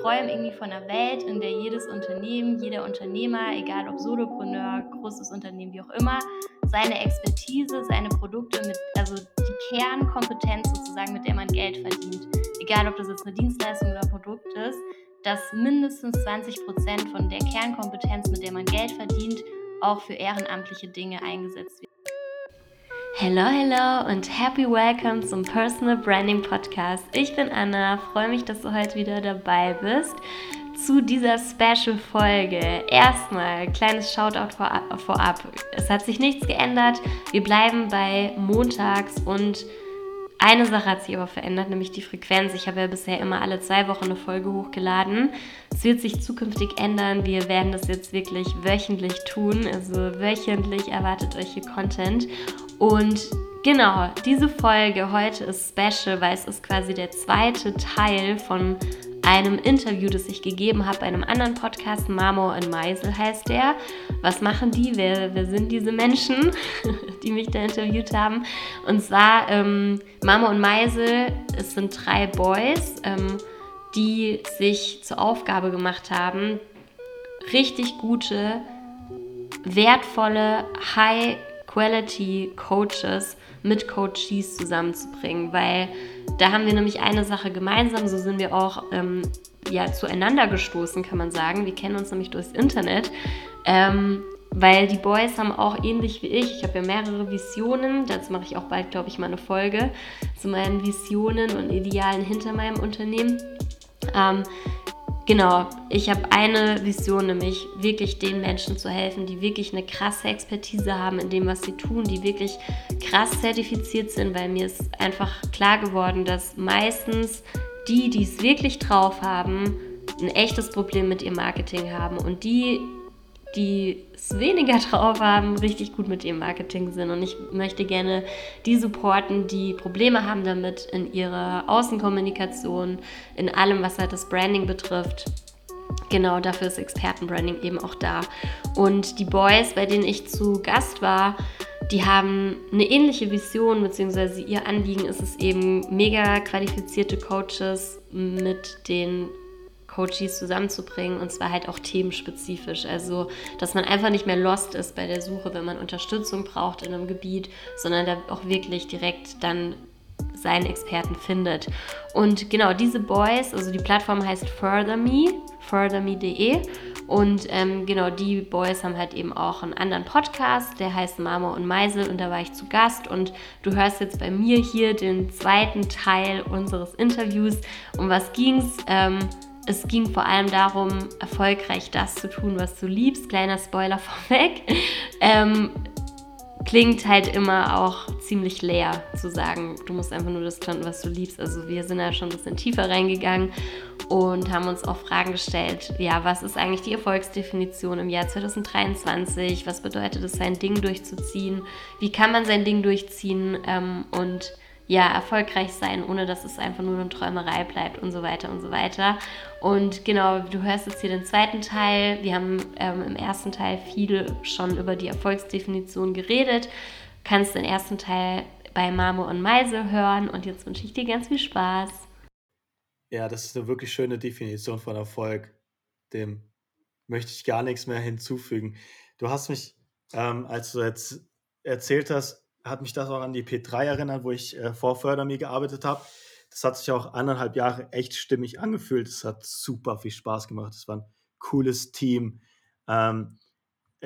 träume irgendwie von einer Welt, in der jedes Unternehmen, jeder Unternehmer, egal ob Solopreneur, großes Unternehmen, wie auch immer, seine Expertise, seine Produkte mit, also die Kernkompetenz sozusagen, mit der man Geld verdient, egal ob das jetzt eine Dienstleistung oder ein Produkt ist, dass mindestens 20 Prozent von der Kernkompetenz, mit der man Geld verdient, auch für ehrenamtliche Dinge eingesetzt wird. Hello, hello und happy welcome zum Personal Branding Podcast. Ich bin Anna, freue mich, dass du heute wieder dabei bist zu dieser Special-Folge. Erstmal kleines Shoutout vorab. Es hat sich nichts geändert. Wir bleiben bei montags und eine Sache hat sich aber verändert, nämlich die Frequenz. Ich habe ja bisher immer alle zwei Wochen eine Folge hochgeladen. Es wird sich zukünftig ändern. Wir werden das jetzt wirklich wöchentlich tun. Also wöchentlich erwartet euch hier Content. Und genau, diese Folge heute ist special, weil es ist quasi der zweite Teil von einem Interview, das ich gegeben habe bei einem anderen Podcast, Marmor und Meisel heißt der. Was machen die? Wer, wer sind diese Menschen, die mich da interviewt haben? Und zwar ähm, Marmor und Meisel, es sind drei Boys, ähm, die sich zur Aufgabe gemacht haben, richtig gute, wertvolle, High-Quality Coaches mit Coaches zusammenzubringen, weil da haben wir nämlich eine Sache gemeinsam, so sind wir auch ähm, ja, zueinander gestoßen, kann man sagen. Wir kennen uns nämlich durchs Internet. Ähm, weil die Boys haben auch ähnlich wie ich, ich habe ja mehrere Visionen, dazu mache ich auch bald, glaube ich, mal eine Folge zu meinen Visionen und Idealen hinter meinem Unternehmen. Ähm, Genau, ich habe eine Vision, nämlich wirklich den Menschen zu helfen, die wirklich eine krasse Expertise haben in dem, was sie tun, die wirklich krass zertifiziert sind, weil mir ist einfach klar geworden, dass meistens die, die es wirklich drauf haben, ein echtes Problem mit ihrem Marketing haben und die, die es weniger drauf haben, richtig gut mit ihrem Marketing sind. Und ich möchte gerne die supporten, die Probleme haben damit in ihrer Außenkommunikation, in allem, was halt das Branding betrifft. Genau dafür ist Expertenbranding eben auch da. Und die Boys, bei denen ich zu Gast war, die haben eine ähnliche Vision, beziehungsweise ihr Anliegen ist es eben, mega qualifizierte Coaches mit den Coaches zusammenzubringen und zwar halt auch themenspezifisch. Also, dass man einfach nicht mehr lost ist bei der Suche, wenn man Unterstützung braucht in einem Gebiet, sondern da auch wirklich direkt dann seinen Experten findet. Und genau diese Boys, also die Plattform heißt FurtherMe, furtherme.de und ähm, genau die Boys haben halt eben auch einen anderen Podcast, der heißt Mama und Meisel und da war ich zu Gast und du hörst jetzt bei mir hier den zweiten Teil unseres Interviews. Um was ging's? Ähm, es ging vor allem darum, erfolgreich das zu tun, was du liebst. Kleiner Spoiler vorweg. Ähm, klingt halt immer auch ziemlich leer zu sagen, du musst einfach nur das tun, was du liebst. Also wir sind da schon ein bisschen tiefer reingegangen und haben uns auch Fragen gestellt. Ja, was ist eigentlich die Erfolgsdefinition im Jahr 2023? Was bedeutet es, sein Ding durchzuziehen? Wie kann man sein Ding durchziehen? Ähm, und ja, erfolgreich sein, ohne dass es einfach nur eine Träumerei bleibt und so weiter und so weiter. Und genau, du hörst jetzt hier den zweiten Teil. Wir haben ähm, im ersten Teil viel schon über die Erfolgsdefinition geredet. Kannst den ersten Teil bei Mamo und Meise hören und jetzt wünsche ich dir ganz viel Spaß. Ja, das ist eine wirklich schöne Definition von Erfolg. Dem möchte ich gar nichts mehr hinzufügen. Du hast mich, ähm, als du jetzt erzählt hast, hat mich das auch an die P3 erinnert, wo ich äh, vor Fördermi gearbeitet habe. Das hat sich auch anderthalb Jahre echt stimmig angefühlt. Es hat super viel Spaß gemacht. Es war ein cooles Team. Ähm,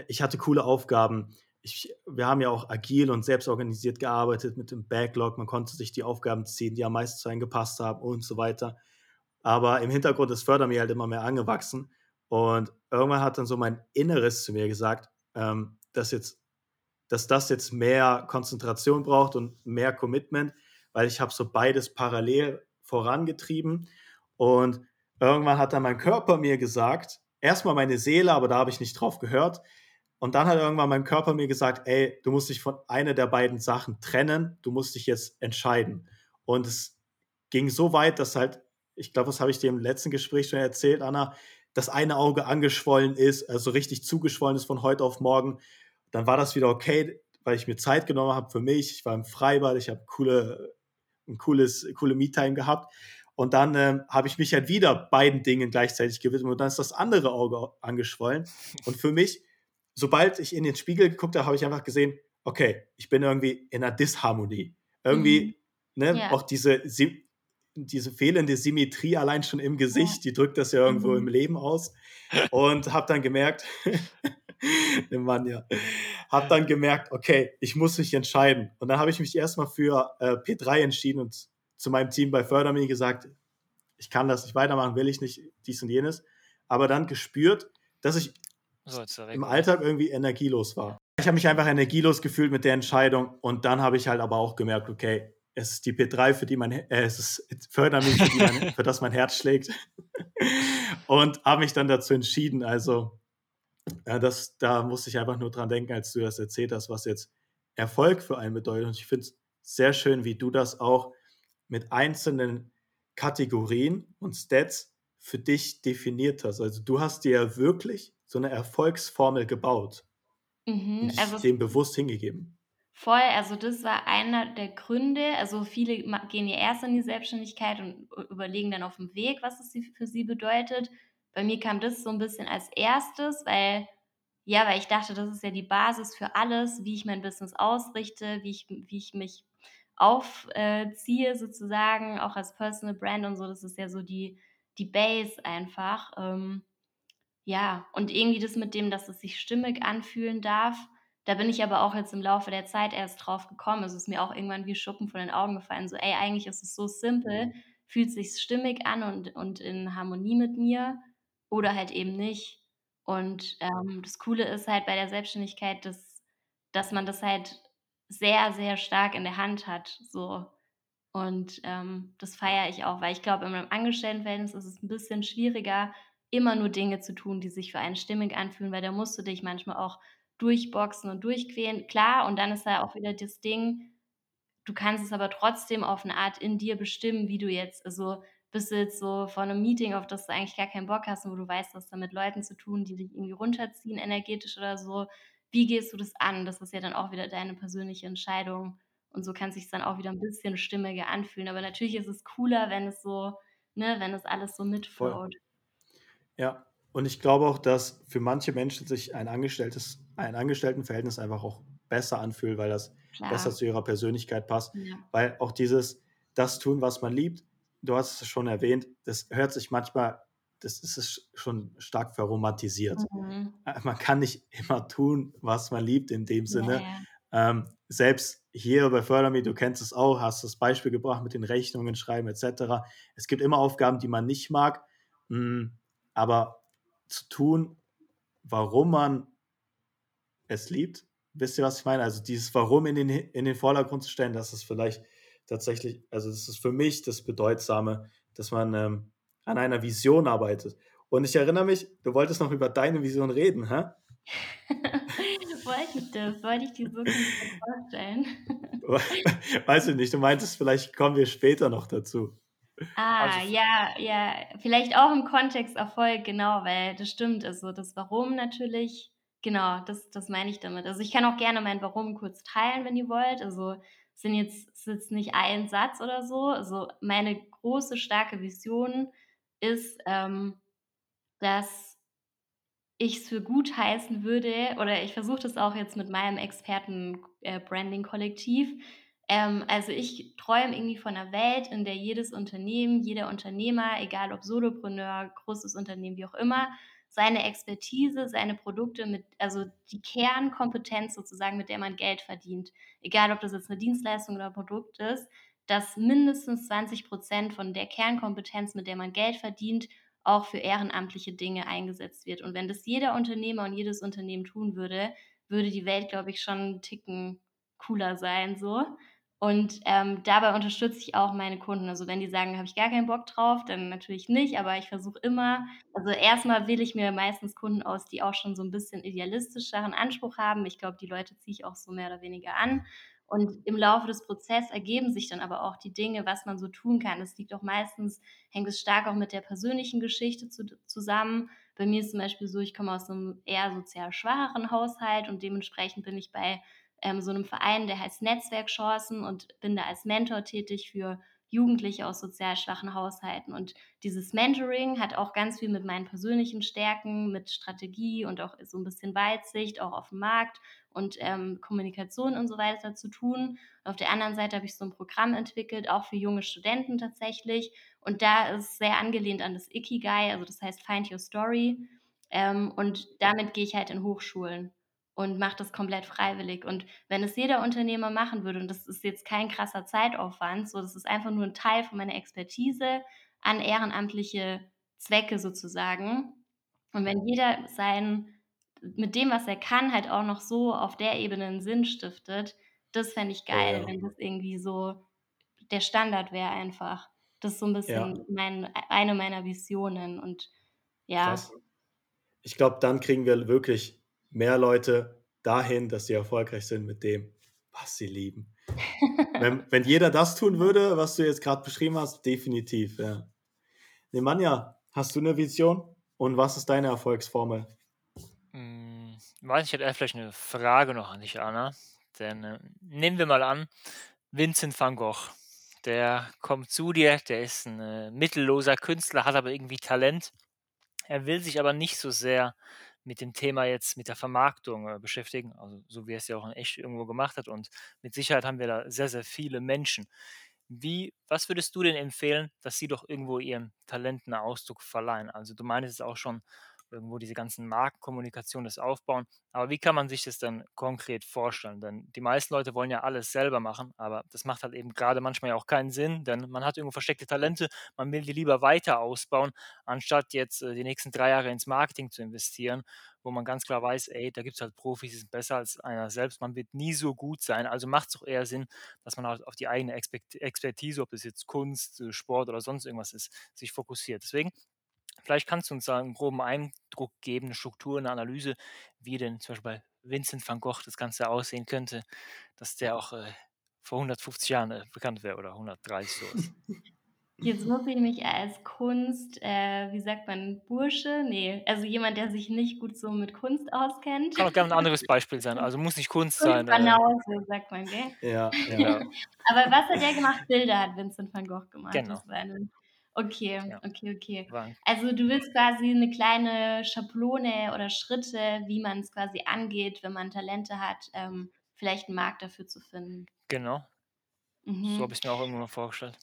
ich hatte coole Aufgaben. Ich, wir haben ja auch agil und selbstorganisiert gearbeitet mit dem Backlog. Man konnte sich die Aufgaben ziehen, die am meisten zu einem gepasst haben und so weiter. Aber im Hintergrund ist Fördermi halt immer mehr angewachsen. Und irgendwann hat dann so mein Inneres zu mir gesagt, ähm, dass jetzt dass das jetzt mehr Konzentration braucht und mehr Commitment, weil ich habe so beides parallel vorangetrieben. Und irgendwann hat dann mein Körper mir gesagt, erstmal meine Seele, aber da habe ich nicht drauf gehört. Und dann hat irgendwann mein Körper mir gesagt, ey, du musst dich von einer der beiden Sachen trennen, du musst dich jetzt entscheiden. Und es ging so weit, dass halt, ich glaube, das habe ich dir im letzten Gespräch schon erzählt, Anna, das eine Auge angeschwollen ist, also richtig zugeschwollen ist von heute auf morgen dann war das wieder okay, weil ich mir Zeit genommen habe für mich. Ich war im Freibad, ich habe coole, ein cooles, coole Me-Time gehabt. Und dann ähm, habe ich mich halt wieder beiden Dingen gleichzeitig gewidmet und dann ist das andere Auge angeschwollen. Und für mich, sobald ich in den Spiegel geguckt habe, habe ich einfach gesehen, okay, ich bin irgendwie in einer Disharmonie. Irgendwie, mhm. ne, ja. auch diese, diese fehlende Symmetrie allein schon im Gesicht, ja. die drückt das ja irgendwo mhm. im Leben aus. Und habe dann gemerkt, dem Mann ja, habe dann gemerkt, okay, ich muss mich entscheiden. Und dann habe ich mich erstmal für äh, P3 entschieden und zu meinem Team bei Fördermi gesagt, ich kann das nicht weitermachen, will ich nicht, dies und jenes. Aber dann gespürt, dass ich so, im Alltag irgendwie energielos war. Ich habe mich einfach energielos gefühlt mit der Entscheidung und dann habe ich halt aber auch gemerkt, okay, es ist die P3, für die mein, äh, es ist Fördermi, für, für das mein Herz schlägt. und habe mich dann dazu entschieden. Also, ja, das, da musste ich einfach nur dran denken, als du das erzählt hast, was jetzt Erfolg für einen bedeutet. Und ich finde es sehr schön, wie du das auch mit einzelnen Kategorien und Stats für dich definiert hast. Also du hast dir ja wirklich so eine Erfolgsformel gebaut mhm, und also dem bewusst hingegeben. Voll, also das war einer der Gründe. Also viele gehen ja erst in die Selbstständigkeit und überlegen dann auf dem Weg, was es für sie bedeutet. Bei mir kam das so ein bisschen als erstes, weil ja, weil ich dachte, das ist ja die Basis für alles, wie ich mein Business ausrichte, wie ich, wie ich mich aufziehe äh, sozusagen, auch als Personal Brand und so. Das ist ja so die, die Base einfach. Ähm, ja, und irgendwie das mit dem, dass es sich stimmig anfühlen darf, da bin ich aber auch jetzt im Laufe der Zeit erst drauf gekommen. Es ist mir auch irgendwann wie Schuppen von den Augen gefallen. So, ey, eigentlich ist es so simpel, fühlt sich stimmig an und, und in Harmonie mit mir oder halt eben nicht. Und ähm, das Coole ist halt bei der Selbstständigkeit, dass, dass man das halt sehr, sehr stark in der Hand hat. So. Und ähm, das feiere ich auch, weil ich glaube, in einem Angestelltenverhältnis ist es ein bisschen schwieriger, immer nur Dinge zu tun, die sich für einen stimmig anfühlen, weil da musst du dich manchmal auch durchboxen und durchquälen. Klar, und dann ist da auch wieder das Ding, du kannst es aber trotzdem auf eine Art in dir bestimmen, wie du jetzt, also bist du jetzt so vor einem Meeting, auf das du eigentlich gar keinen Bock hast und wo du weißt, was da mit Leuten zu tun, die dich irgendwie runterziehen, energetisch oder so. Wie gehst du das an? Das ist ja dann auch wieder deine persönliche Entscheidung. Und so kann sich dann auch wieder ein bisschen stimmiger anfühlen. Aber natürlich ist es cooler, wenn es so, ne, wenn es alles so mitflowt. Ja, und ich glaube auch, dass für manche Menschen sich ein Angestelltes, ein Angestelltenverhältnis einfach auch besser anfühlt, weil das Klar. besser zu ihrer Persönlichkeit passt. Ja. Weil auch dieses, das tun, was man liebt, du hast es schon erwähnt, das hört sich manchmal, das ist schon stark verromantisiert. Mhm. Äh, man kann nicht immer tun, was man liebt in dem Sinne. Ja, ähm, selbst hier bei Förderme, du kennst es auch, hast das Beispiel gebracht mit den Rechnungen schreiben etc. Es gibt immer Aufgaben, die man nicht mag, mh, hm, aber zu tun, warum man es liebt. Wisst ihr, was ich meine? Also dieses Warum in den, in den Vordergrund zu stellen, das ist vielleicht tatsächlich, also das ist für mich das Bedeutsame, dass man ähm, an einer Vision arbeitet. Und ich erinnere mich, du wolltest noch über deine Vision reden, hä? wollte ich das? Wollte ich dir so gut vorstellen? Weiß ich nicht, du meintest, vielleicht kommen wir später noch dazu. Ah, also, ja, ja, vielleicht auch im Kontext Erfolg, genau, weil das stimmt. Also das Warum natürlich, genau, das, das meine ich damit. Also ich kann auch gerne mein Warum kurz teilen, wenn ihr wollt. Also sind jetzt, ist jetzt nicht ein Satz oder so. Also meine große, starke Vision ist, ähm, dass ich es für gut heißen würde, oder ich versuche das auch jetzt mit meinem Experten-Branding-Kollektiv, äh, ähm, also ich träume irgendwie von einer Welt, in der jedes Unternehmen, jeder Unternehmer, egal ob Solopreneur, großes Unternehmen, wie auch immer, seine Expertise, seine Produkte mit, also die Kernkompetenz sozusagen, mit der man Geld verdient, egal ob das jetzt eine Dienstleistung oder ein Produkt ist, dass mindestens 20 Prozent von der Kernkompetenz, mit der man Geld verdient, auch für ehrenamtliche Dinge eingesetzt wird. Und wenn das jeder Unternehmer und jedes Unternehmen tun würde, würde die Welt, glaube ich, schon einen Ticken cooler sein, so. Und ähm, dabei unterstütze ich auch meine Kunden. Also wenn die sagen, habe ich gar keinen Bock drauf, dann natürlich nicht, aber ich versuche immer, also erstmal wähle ich mir meistens Kunden aus, die auch schon so ein bisschen idealistischeren Anspruch haben. Ich glaube, die Leute ziehe ich auch so mehr oder weniger an. Und im Laufe des Prozesses ergeben sich dann aber auch die Dinge, was man so tun kann. Es liegt auch meistens, hängt es stark auch mit der persönlichen Geschichte zu, zusammen. Bei mir ist zum Beispiel so, ich komme aus einem eher sozial schwacheren Haushalt und dementsprechend bin ich bei ähm, so einem Verein, der heißt Netzwerkchancen und bin da als Mentor tätig für Jugendliche aus sozial schwachen Haushalten. Und dieses Mentoring hat auch ganz viel mit meinen persönlichen Stärken, mit Strategie und auch so ein bisschen Weitsicht, auch auf dem Markt und ähm, Kommunikation und so weiter zu tun. Auf der anderen Seite habe ich so ein Programm entwickelt, auch für junge Studenten tatsächlich. Und da ist sehr angelehnt an das Ikigai, also das heißt Find Your Story. Ähm, und damit gehe ich halt in Hochschulen und mache das komplett freiwillig. Und wenn es jeder Unternehmer machen würde, und das ist jetzt kein krasser Zeitaufwand, so das ist einfach nur ein Teil von meiner Expertise an ehrenamtliche Zwecke sozusagen. Und wenn jeder sein mit dem, was er kann, halt auch noch so auf der Ebene einen Sinn stiftet, das fände ich geil, ja, wenn das irgendwie so der Standard wäre einfach. Das ist so 'n ja, bisschen mein eine meiner Visionen und ja. krass. Ich glaube, dann kriegen wir wirklich mehr Leute dahin, dass sie erfolgreich sind mit dem, was sie lieben. Wenn wenn jeder das tun würde, was du jetzt grad beschrieben hast, definitiv, ja. Nemanja, hast du 'ne Vision und was ist deine Erfolgsformel? Hm, weiß ich hätte vielleicht eine Frage noch an dich, Anna. Denn, äh, nehmen wir mal an, Vincent van Gogh, der kommt zu dir, der ist ein äh, mittelloser Künstler, hat aber irgendwie Talent. Er will sich aber nicht so sehr mit dem Thema jetzt mit der Vermarktung, äh, beschäftigen, also, so wie er es ja auch in echt irgendwo gemacht hat und mit Sicherheit haben wir da sehr, sehr viele Menschen. Wie was würdest du denn empfehlen, dass sie doch irgendwo ihren Talenten Ausdruck verleihen? Also, du meintest es auch schon, irgendwo diese ganzen Markenkommunikation, das Aufbauen. Aber wie kann man sich das dann konkret vorstellen? Denn die meisten Leute wollen ja alles selber machen, aber das macht halt eben gerade manchmal ja auch keinen Sinn, denn man hat irgendwo versteckte Talente, man will die lieber weiter ausbauen, anstatt jetzt äh, die nächsten drei Jahre ins Marketing zu investieren, wo man ganz klar weiß, ey, da gibt es halt Profis, die sind besser als einer selbst, man wird nie so gut sein. Also macht es auch eher Sinn, dass man halt auf die eigene Expert Expertise, ob das jetzt Kunst, äh, Sport oder sonst irgendwas ist, sich fokussiert. Deswegen Vielleicht kannst du uns da 'n groben Eindruck geben, 'ne Struktur, 'ne Analyse, wie denn zum Beispiel bei Vincent van Gogh das Ganze aussehen könnte, dass der auch, äh, vor 150 Jahren, äh, bekannt wäre oder 130, so was. Jetzt muss ich mich als Kunst äh, wie sagt man, Bursche? Ne, also jemand, der sich nicht gut so mit Kunst auskennt. Kann auch gerne 'n anderes Beispiel sein, also muss nicht Kunst sein, äh Kunstbanause, sagt man, gell? Ja, ja. genau, Aber was hat der gemacht? Bilder hat Vincent van Gogh gemacht. genau, Das war 'ne okay, ja. okay, okay. War Also, du willst quasi 'ne kleine Schablone oder Schritte, wie man's quasi angeht, wenn man Talente hat, ähm, vielleicht 'n Markt dafür zu finden. genau, so habe Mhm. ich's mir auch irgendwann mal vorgestellt.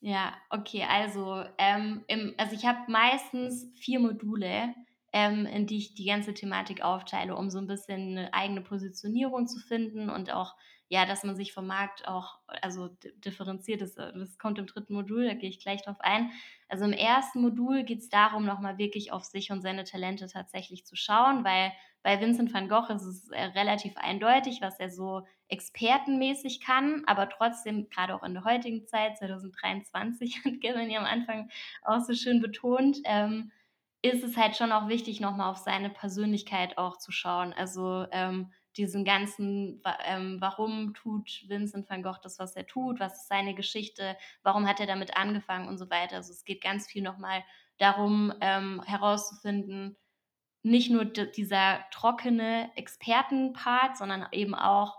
Ja, okay, also, ähm, im also, ich habe meistens 4 Module, ähm, in die ich die ganze Thematik aufteile, um so 'n bisschen 'ne eigene Positionierung zu finden und auch, ja, dass man sich vom Markt auch also, di differenziert. Das äh, das kommt im dritten Modul, da gehe ich gleich drauf ein. Also, im ersten Modul geht's darum, noch mal wirklich auf sich und seine Talente tatsächlich zu schauen, weil bei Vincent van Gogh ist es, äh, relativ eindeutig, was er so expertenmäßig kann, aber trotzdem, gerade auch in der heutigen Zeit, 2023, hat Kevin ja am Anfang auch so schön betont, ähm, ist es halt schon auch wichtig, noch mal auf seine Persönlichkeit auch zu schauen. Also, ähm, diesen ganzen ähm, warum tut Vincent van Gogh das, was er tut? Was ist seine Geschichte? Warum hat er damit angefangen und so weiter? Also, es geht ganz viel noch mal darum, ähm, herauszufinden nicht nur dieser trockene Expertenpart, sondern eben auch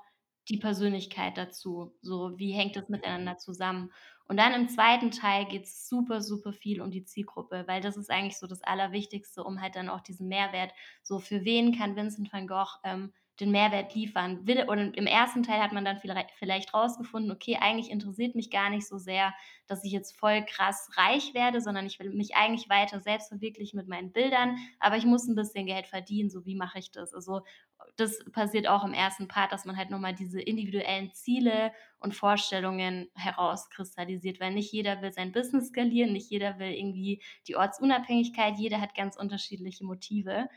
die Persönlichkeit dazu. So, wie hängt das miteinander zusammen? Und dann im zweiten Teil geht's super, super viel um die Zielgruppe, weil das ist eigentlich so das Allerwichtigste, um halt dann auch diesen Mehrwert so für wen kann Vincent van Gogh, ähm, den Mehrwert liefern? Will und im ersten Teil hat man dann vielleicht rausgefunden: „Okay, eigentlich interessiert mich gar nicht so sehr, dass ich jetzt voll krass reich werde, sondern ich will mich eigentlich weiter selbst verwirklichen mit meinen Bildern, aber ich muss ein bisschen Geld verdienen, so wie mache ich das? Also, das passiert auch im ersten Part, dass man halt noch mal diese individuellen Ziele und Vorstellungen herauskristallisiert, weil nicht jeder will sein Business skalieren, nicht jeder will irgendwie die Ortsunabhängigkeit, jeder hat ganz unterschiedliche Motive.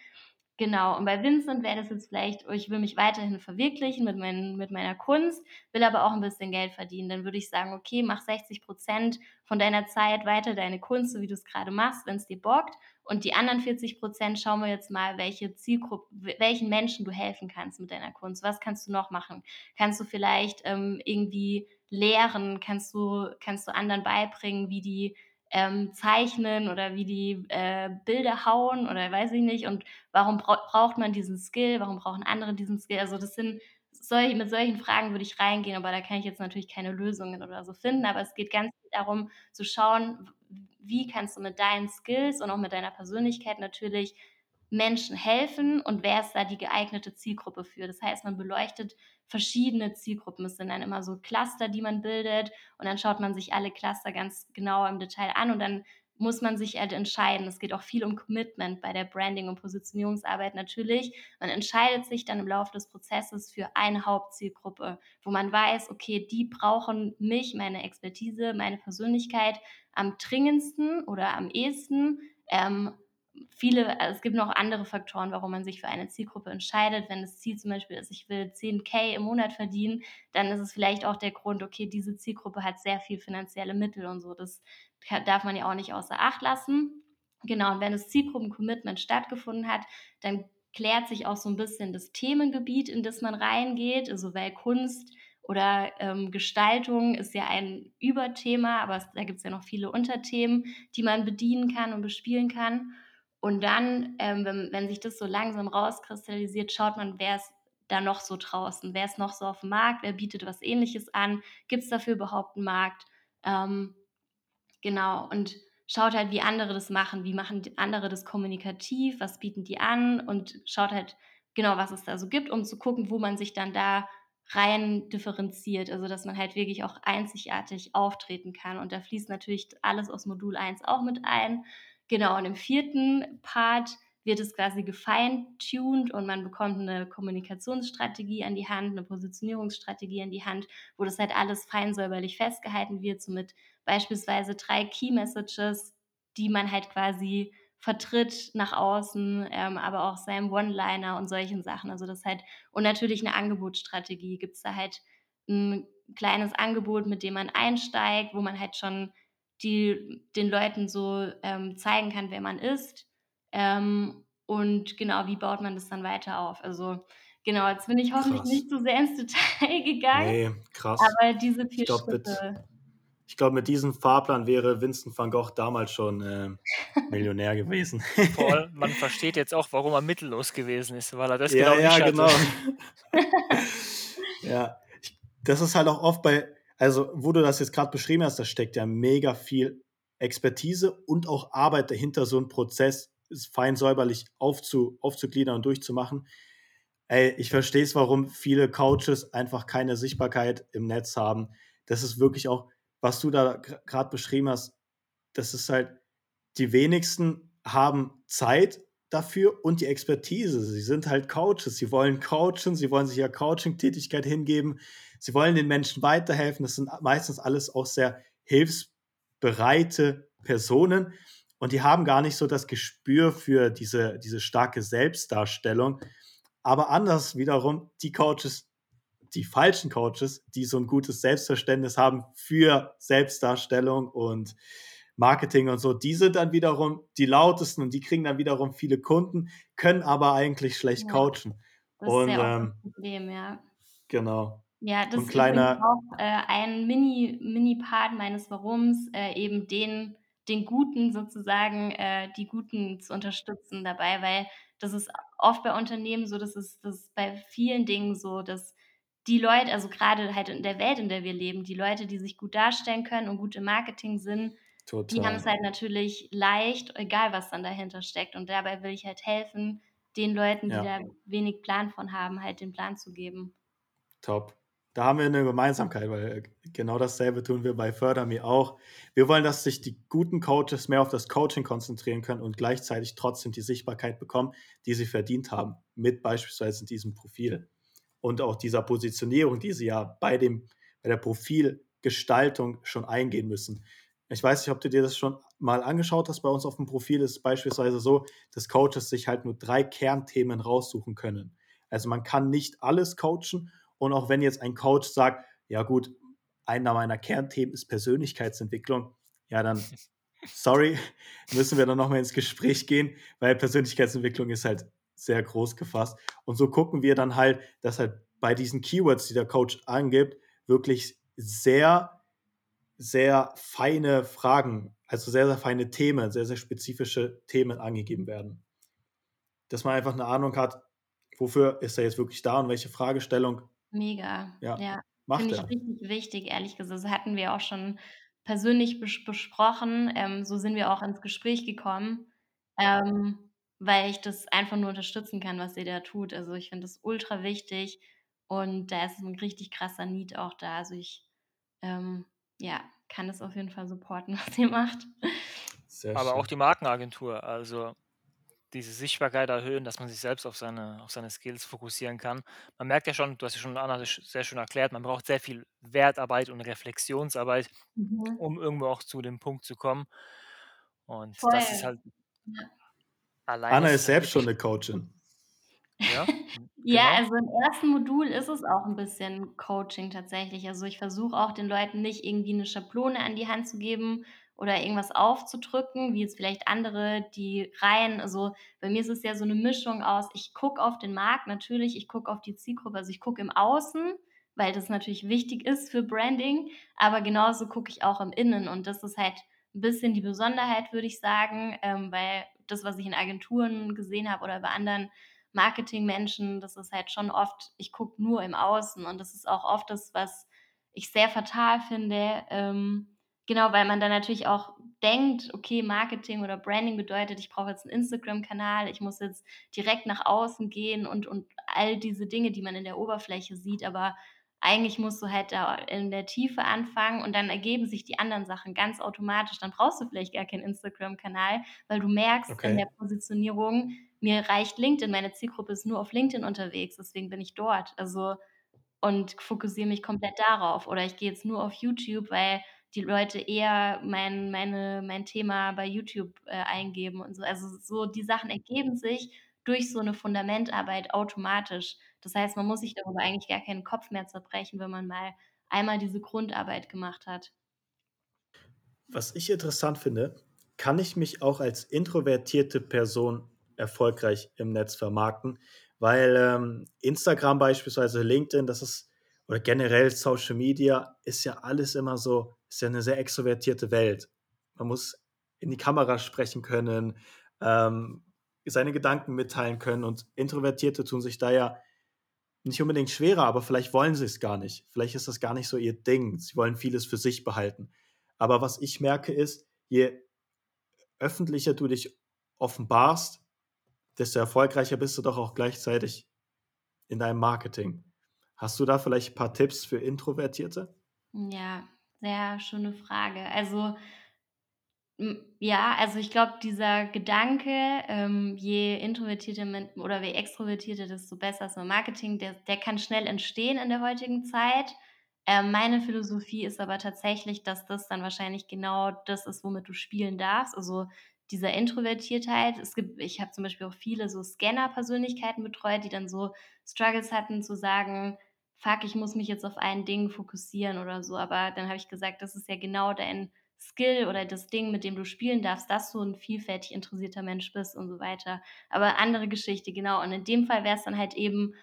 Genau, und bei Vincent wäre das jetzt vielleicht: „Oh, ich will mich weiterhin verwirklichen mit meinen mit meiner Kunst, will aber auch 'n bisschen Geld verdienen.“ Dann würde ich sagen: „Okay, mach 60% von deiner Zeit weiter deine Kunst, so wie du's grade machst, wenn's dir bockt. Und die anderen 40% schauen wir jetzt mal, welche Zielgrupp w welchen Menschen du helfen kannst mit deiner Kunst. Was kannst du noch machen? Kannst du vielleicht, ähm, irgendwie lehren? Kannst du kannst du anderen beibringen, wie die, ähm, zeichnen oder wie die, äh, Bilder hauen oder weiß ich nicht und warum brau braucht man diesen Skill? Warum brauchen andere diesen Skill? Also, das sind solch, mit solchen Fragen würde ich reingehen, aber da kann ich jetzt natürlich keine Lösungen oder so finden. Aber es geht ganz darum zu schauen, wie kannst du mit deinen Skills und auch mit deiner Persönlichkeit natürlich Menschen helfen und wer ist da die geeignete Zielgruppe für. Das heißt, man beleuchtet verschiedene Zielgruppen. Es sind dann immer so Cluster, die man bildet und dann schaut man sich alle Cluster ganz genau im Detail an und dann muss man sich halt entscheiden. Es geht auch viel um Commitment bei der Branding- und Positionierungsarbeit natürlich. Man entscheidet sich dann im Laufe des Prozesses für eine Hauptzielgruppe, wo man weiß, okay, die brauchen mich, meine Expertise, meine Persönlichkeit am dringendsten oder am ehesten. Ähm, viele, also es gibt noch andere Faktoren, warum man sich für eine Zielgruppe entscheidet. Wenn das Ziel zum Beispiel ist, ich will 10k im Monat verdienen, dann ist es vielleicht auch der Grund, okay, diese Zielgruppe hat sehr viel finanzielle Mittel und so. Das darf man ja auch nicht außer Acht lassen. Genau, und wenn das Zielgruppen-Commitment stattgefunden hat, dann klärt sich auch so ein bisschen das Themengebiet, in das man reingeht. Also weil Kunst oder ähm, Gestaltung ist ja ein Überthema, aber es, da gibt es ja noch viele Unterthemen, die man bedienen kann und bespielen kann. Und dann, ähm, wenn, wenn sich das so langsam rauskristallisiert, schaut man, wer ist da noch so draußen, wer ist noch so auf dem Markt, wer bietet was Ähnliches an, gibt es dafür überhaupt einen Markt? Ähm, genau, und schaut halt, wie andere das machen, wie machen andere das kommunikativ, was bieten die an? Und schaut halt genau, was es da so gibt, um zu gucken, wo man sich dann da rein differenziert, also dass man halt wirklich auch einzigartig auftreten kann. Und da fließt natürlich alles aus Modul 1 auch mit ein. Genau, und im vierten Part wird es quasi gefeintuned und man bekommt eine Kommunikationsstrategie an die Hand, eine Positionierungsstrategie an die Hand, wo das halt alles fein säuberlich festgehalten wird, so mit beispielsweise drei Key Messages, die man halt quasi vertritt nach außen, ähm, aber auch seinem One-Liner und solchen Sachen. Also das halt, und natürlich eine Angebotsstrategie. Gibt es da halt ein kleines Angebot, mit dem man einsteigt, wo man halt schon die, den Leuten so ähm, zeigen kann, wer man ist. Ähm, und genau, wie baut man das dann weiter auf? Also genau, jetzt bin ich hoffentlich Krass. nicht so sehr ins Detail gegangen. Nee, krass. Aber diese vier Ich glaube, mit, Schritte. ich glaub, mit diesem Fahrplan wäre Vincent van Gogh damals schon äh, Millionär gewesen. Vor allem, man versteht jetzt auch, warum er mittellos gewesen ist, weil er das ja, genau ja, nicht hatte. genau. ja, das ist halt auch oft bei, also wo du das jetzt gerade beschrieben hast, da steckt ja mega viel Expertise und auch Arbeit dahinter, so einen Prozess fein säuberlich aufzu, aufzugliedern und durchzumachen. Ey, ich verstehe es, warum viele Coaches einfach keine Sichtbarkeit im Netz haben. Das ist wirklich auch, was du da gerade beschrieben hast, das ist halt, die wenigsten haben Zeit dafür und die Expertise. Sie sind halt Coaches, sie wollen coachen, sie wollen sich ja Coaching-Tätigkeit hingeben, sie wollen den Menschen weiterhelfen. Das sind meistens alles auch sehr hilfsbereite Personen und die haben gar nicht so das Gespür für diese, diese starke Selbstdarstellung. Aber anders wiederum, die Coaches, die falschen Coaches, die so ein gutes Selbstverständnis haben für Selbstdarstellung und Marketing und so, die sind dann wiederum die lautesten und die kriegen dann wiederum viele Kunden, können aber eigentlich schlecht Ja, coachen. das ist Und ja auch ähm, ein Problem, ja. genau. Ja, das Und ist kleiner, auch äh, ein Mini, Mini-Part meines Warums, äh, eben den, den Guten sozusagen, äh, die Guten zu unterstützen dabei, weil das ist oft bei Unternehmen so, das ist, das ist bei vielen Dingen so, dass die Leute, also gerade halt in der Welt, in der wir leben, die Leute, die sich gut darstellen können und gut im Marketing sind, die haben es total. halt natürlich leicht, egal was dann dahinter steckt. Und dabei will ich halt helfen, den Leuten, die Ja. da wenig Plan von haben, halt den Plan zu geben. Top. Da haben wir eine Gemeinsamkeit, weil äh, genau dasselbe tun wir bei FörderMe auch. Wir wollen, dass sich die guten Coaches mehr auf das Coaching konzentrieren können und gleichzeitig trotzdem die Sichtbarkeit bekommen, die sie verdient haben, mit beispielsweise diesem Profil und auch dieser Positionierung, die sie ja bei, dem, bei der Profilgestaltung schon eingehen müssen. Ich weiß nicht, ob du dir das schon mal angeschaut hast. Bei uns auf dem Profil ist es beispielsweise so, dass Coaches sich halt nur drei Kernthemen raussuchen können. Also man kann nicht alles coachen und auch wenn jetzt ein Coach sagt, ja gut, einer meiner Kernthemen ist Persönlichkeitsentwicklung, ja dann, sorry, müssen wir dann nochmal ins Gespräch gehen, weil Persönlichkeitsentwicklung ist halt sehr groß gefasst. Und so gucken wir dann halt, dass halt bei diesen Keywords, die der Coach angibt, wirklich sehr, sehr feine Fragen, also sehr, sehr feine Themen, sehr, sehr spezifische Themen angegeben werden. Dass man einfach eine Ahnung hat, wofür ist er jetzt wirklich da und welche Fragestellung Mega, Ja, ja. macht Finde ich er. richtig wichtig, ehrlich gesagt. Das hatten wir auch schon persönlich bes besprochen. Ähm, so sind wir auch ins Gespräch gekommen, ähm, weil ich das einfach nur unterstützen kann, was ihr da tut. Also, ich finde das ultra wichtig und da ist 'n richtig krasser Need auch da. Also, ich, ähm, ja, kann das auf jeden Fall supporten, was ihr macht. Sehr Aber auch schön. die Markenagentur, also diese Sichtbarkeit erhöhen, dass man sich selbst auf seine auf seine Skills fokussieren kann. Man merkt ja schon, du hast ja schon Anna sehr schön erklärt, man braucht sehr viel Wertarbeit und Reflexionsarbeit, Mhm. um irgendwo auch zu dem Punkt zu kommen. Und das ist Voll, halt ja. Anna ist selbst schon wirklich 'ne Coachin. Ja, Ja, genau. also im 1. Modul ist es auch 'n bisschen Coaching tatsächlich. Also, ich versuche auch den Leuten nicht irgendwie 'ne Schablone an die Hand zu geben oder irgendwas aufzudrücken, wie jetzt vielleicht andere, die rein also, bei mir ist es ja so 'ne Mischung aus, ich gucke auf den Markt natürlich, ich gucke auf die Zielgruppe, also, ich gucke im Außen, weil das natürlich wichtig ist für Branding, aber genauso gucke ich auch im Innen und das ist halt 'n bisschen die Besonderheit, würde ich sagen, ähm, weil das, was ich in Agenturen gesehen habe oder bei anderen Marketingmenschen, das ist halt schon oft ich gucke nur im Außen und das ist auch oft das, was ich sehr fatal finde, ähm, genau, weil man dann natürlich auch denkt: „Okay, Marketing oder Branding bedeutet, ich brauche jetzt 'n Instagram-Kanal, ich muss jetzt direkt nach außen gehen“ und und all diese Dinge, die man in der Oberfläche sieht, aber eigentlich musst du halt da in der Tiefe anfangen und dann ergeben sich die anderen Sachen ganz automatisch. Dann brauchst du vielleicht gar keinen Instagram-Kanal, weil du merkst in der Okay. Positionierung, mir reicht LinkedIn, meine Zielgruppe ist nur auf LinkedIn unterwegs, deswegen bin ich dort. Also und fokussiere mich komplett darauf oder ich gehe jetzt nur auf YouTube, weil die Leute eher mein meine mein Thema bei YouTube, äh, eingeben und so. Also, so die Sachen ergeben sich durch so 'ne Fundamentarbeit automatisch. Das heißt, man muss sich darüber eigentlich gar keinen Kopf mehr zerbrechen, wenn man mal einmal diese Grundarbeit gemacht hat. Was ich interessant finde, kann ich mich auch als introvertierte Person erfolgreich im Netz vermarkten? Weil, ähm, Instagram beispielsweise, LinkedIn, das ist oder generell Social Media ist ja alles immer so ist ja 'ne sehr extrovertierte Welt. Man muss in die Kamera sprechen können, ähm, seine Gedanken mitteilen können und Introvertierte tun sich da ja nicht unbedingt schwerer, aber vielleicht wollen sie's gar nicht. Vielleicht ist das gar nicht so ihr Ding. Sie wollen vieles für sich behalten. Aber was ich merke, ist, je öffentlicher du dich offenbarst, desto erfolgreicher bist du doch auch gleichzeitig in deinem Marketing. Hast du da vielleicht paar Tipps für Introvertierte? Ja, sehr schöne Frage. Also ja, also, ich glaube, dieser Gedanke, ähm, je introvertierter man oder je extrovertierter, desto besser ist mein Marketing, der der kann schnell entstehen in der heutigen Zeit. Ähm, meine Philosophie ist aber tatsächlich, dass das dann wahrscheinlich genau das ist, womit du spielen darfst. Also, dieser Introvertiertheit. Es gibt ich habe zum Beispiel auch viele so Scanner-Persönlichkeiten betreut, die dann so Struggles hatten zu sagen: „Fuck, ich muss mich jetzt auf ein Ding fokussieren“ oder so. Aber dann habe ich gesagt: „Das ist ja genau dein Skill oder das Ding, mit dem du spielen darfst, dass du 'n vielfältig interessierter Mensch bist“ und so weiter. Aber andere Geschichte, genau. Und in dem Fall wär's dann halt eben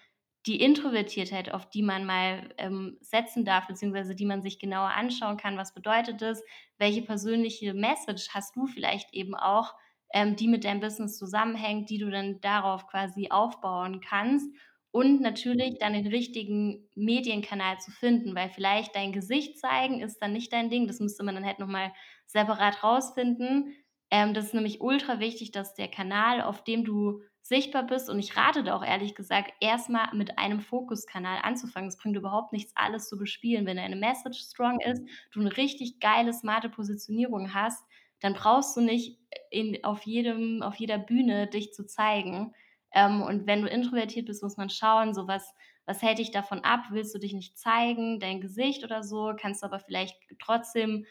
die Introvertiertheit, auf die man mal, ähm, setzen darf, beziehungsweise die man sich genauer anschauen kann. Was bedeutet das? Welche persönliche Message hast du vielleicht eben auch, ähm, die mit deinem Business zusammenhängt, die du dann darauf quasi aufbauen kannst? Und natürlich dann den richtigen Medienkanal zu finden, weil vielleicht dein Gesicht zeigen ist dann nicht dein Ding. Das müsste man dann halt noch mal separat rausfinden. Ähm, das ist nämlich ultra wichtig, dass der Kanal, auf dem du sichtbar bist und ich rate da auch ehrlich gesagt, erst mal mit einem Fokuskanal anzufangen. Es bringt überhaupt nichts, alles zu bespielen. Wenn deine Message strong ist, du 'ne richtig geile, smarte Positionierung hast, dann brauchst du nicht in auf jedem auf jeder Bühne dich zu zeigen. Ähm, und wenn du introvertiert bist, muss man schauen, so was was hält dich davon ab? Willst du dich nicht zeigen, dein Gesicht oder so? Kannst du aber vielleicht trotzdem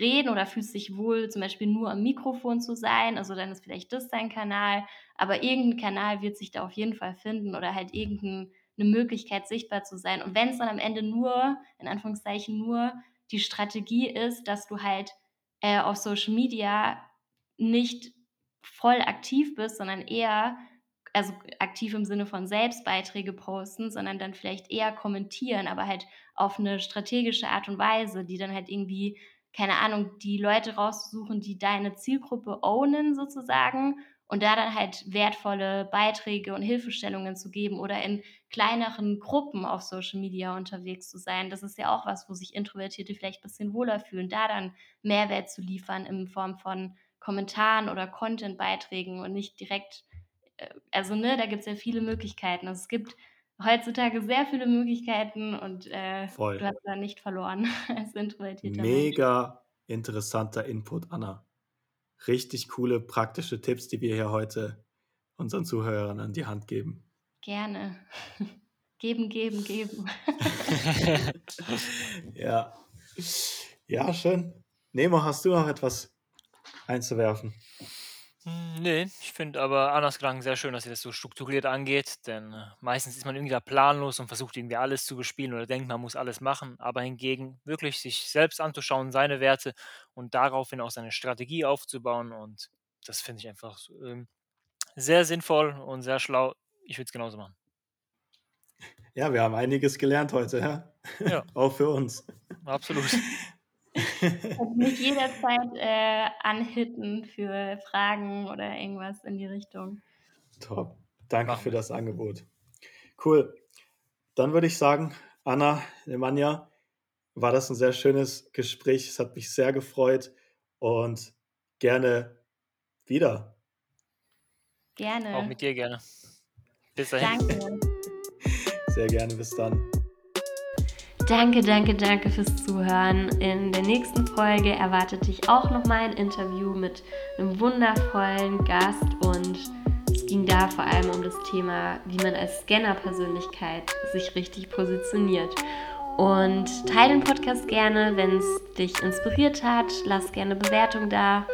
reden oder fühlst dich wohl, zum Beispiel nur am Mikrofon zu sein? Also, dann ist vielleicht das dein Kanal. Aber irgend 'n Kanal wird sich da auf jeden Fall finden oder halt irgend 'n 'ne Möglichkeit, sichtbar zu sein. Und wenn's dann am Ende nur in Anführungszeichen nur die Strategie ist, dass du halt, äh, auf Social Media nicht voll aktiv bist, sondern eher also, aktiv im Sinne von Selbstbeiträge posten, sondern dann vielleicht eher kommentieren, aber halt auf 'ne strategische Art und Weise, die dann halt irgendwie keine Ahnung, die Leute rauszusuchen, die deine Zielgruppe ownen sozusagen und da dann halt wertvolle Beiträge und Hilfestellungen zu geben oder in kleineren Gruppen auf Social Media unterwegs zu sein. Das ist ja auch was, wo sich Introvertierte vielleicht ein bisschen wohler fühlen, da dann Mehrwert zu liefern in Form von Kommentaren oder Content-Beiträgen und nicht direkt, äh, also ne, da gibt es ja viele Möglichkeiten. Also es gibt heutzutage sehr viele Möglichkeiten und äh, Voll. du hast da nicht verloren als introvertierter Mensch. Mega interessanter Input, Anna. Richtig coole praktische Tipps, die wir hier heute unseren Zuhörern an die Hand geben. Gerne. geben, geben, geben. ja. Ja, schön. Nemo, hast du noch etwas einzuwerfen? Hm, nee, ich finde aber Annas Gedanken sehr schön, dass sie das so strukturiert angeht, denn äh, meistens ist man irgendwie da planlos und versucht irgendwie alles zu bespielen oder denkt, man muss alles machen, aber hingegen wirklich sich selbst anzuschauen, seine Werte und daraufhin auch seine Strategie aufzubauen und das finde ich einfach so, ähm, sehr sinnvoll und sehr schlau. Ich würde es genauso machen. Ja, wir haben einiges gelernt heute, ja? Ja. auch für uns. Absolut. Also mich jederzeit äh, anhitten für Fragen oder irgendwas in die Richtung. Top. Danke für das Angebot. Cool. Dann würde ich sagen, Anna, Nemanja, war das ein sehr schönes Gespräch. Es hat mich sehr gefreut und gerne wieder. Gerne. Auch mit dir gerne. Bis dahin. Danke. Sehr gerne. Bis dann. Danke, danke, danke fürs Zuhören. In der nächsten Folge erwartet dich auch nochmal ein Interview mit einem wundervollen Gast und es ging da vor allem um das Thema, wie man als Scanner-Persönlichkeit sich richtig positioniert. Und teile den Podcast gerne, wenn es dich inspiriert hat. Lass gerne Bewertung da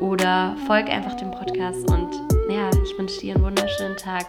oder folg einfach dem Podcast und ja, ich wünsche dir einen wunderschönen Tag.